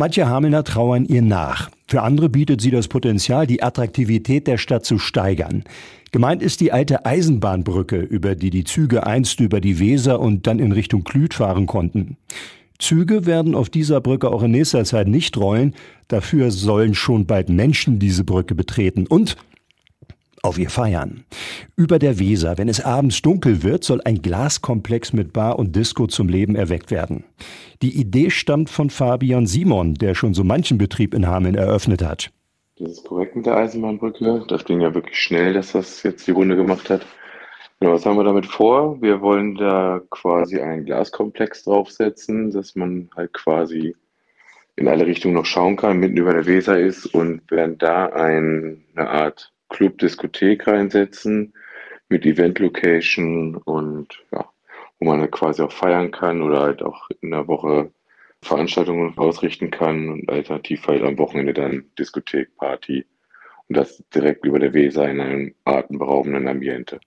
Manche Hamelner trauern ihr nach. Für andere bietet sie das Potenzial, die Attraktivität der Stadt zu steigern. Gemeint ist die alte Eisenbahnbrücke, über die die Züge einst über die Weser und dann in Richtung Klüt fahren konnten. Züge werden auf dieser Brücke auch in nächster Zeit nicht rollen. Dafür sollen schon bald Menschen diese Brücke betreten und auf ihr feiern. Über der Weser, wenn es abends dunkel wird, soll ein Glaskomplex mit Bar und Disco zum Leben erweckt werden. Die Idee stammt von Fabian Simon, der schon so manchen Betrieb in Hameln eröffnet hat. Das ist korrekt mit der Eisenbahnbrücke. Das ging ja wirklich schnell, dass das jetzt die Runde gemacht hat. Genau, was haben wir damit vor? Wir wollen da quasi einen Glaskomplex draufsetzen, dass man halt quasi in alle Richtungen noch schauen kann, mitten über der Weser ist und werden da ein, eine Art Club-Diskothek reinsetzen mit Event-Location und ja, wo man halt quasi auch feiern kann oder halt auch in der Woche Veranstaltungen ausrichten kann und alternativ halt am Wochenende dann Diskothek, Party und das direkt über der Weser in einem atemberaubenden Ambiente.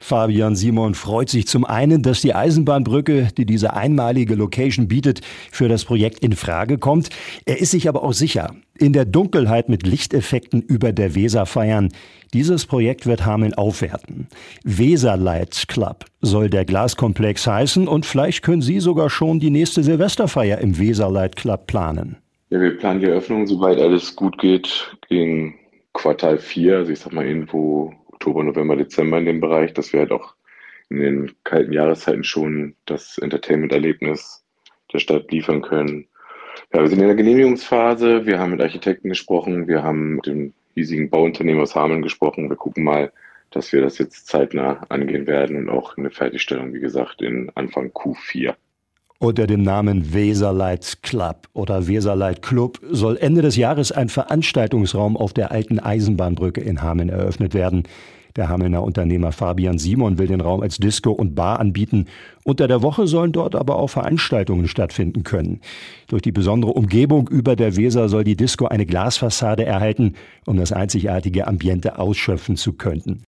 Fabian Simon freut sich zum einen, dass die Eisenbahnbrücke, die diese einmalige Location bietet, für das Projekt in Frage kommt. Er ist sich aber auch sicher, in der Dunkelheit mit Lichteffekten über der Weser feiern. Dieses Projekt wird Hameln aufwerten. Weserlight Club soll der Glaskomplex heißen und vielleicht können Sie sogar schon die nächste Silvesterfeier im Weserlight Club planen. Ja, wir planen die Eröffnung, soweit alles gut geht, gegen Quartal 4, also ich sag mal irgendwo Oktober, November, Dezember in dem Bereich, dass wir halt auch in den kalten Jahreszeiten schon das Entertainment-Erlebnis der Stadt liefern können. Ja, wir sind in der Genehmigungsphase, wir haben mit Architekten gesprochen, wir haben mit dem hiesigen Bauunternehmen aus Hameln gesprochen. Wir gucken mal, dass wir das jetzt zeitnah angehen werden und auch eine Fertigstellung, wie gesagt, in Anfang Q4. Unter dem Namen Weserlight Club oder Weserlight Club soll Ende des Jahres ein Veranstaltungsraum auf der alten Eisenbahnbrücke in Hameln eröffnet werden. Der Hamelner Unternehmer Fabian Simon will den Raum als Disco und Bar anbieten. Unter der Woche sollen dort aber auch Veranstaltungen stattfinden können. Durch die besondere Umgebung über der Weser soll die Disco eine Glasfassade erhalten, um das einzigartige Ambiente ausschöpfen zu können.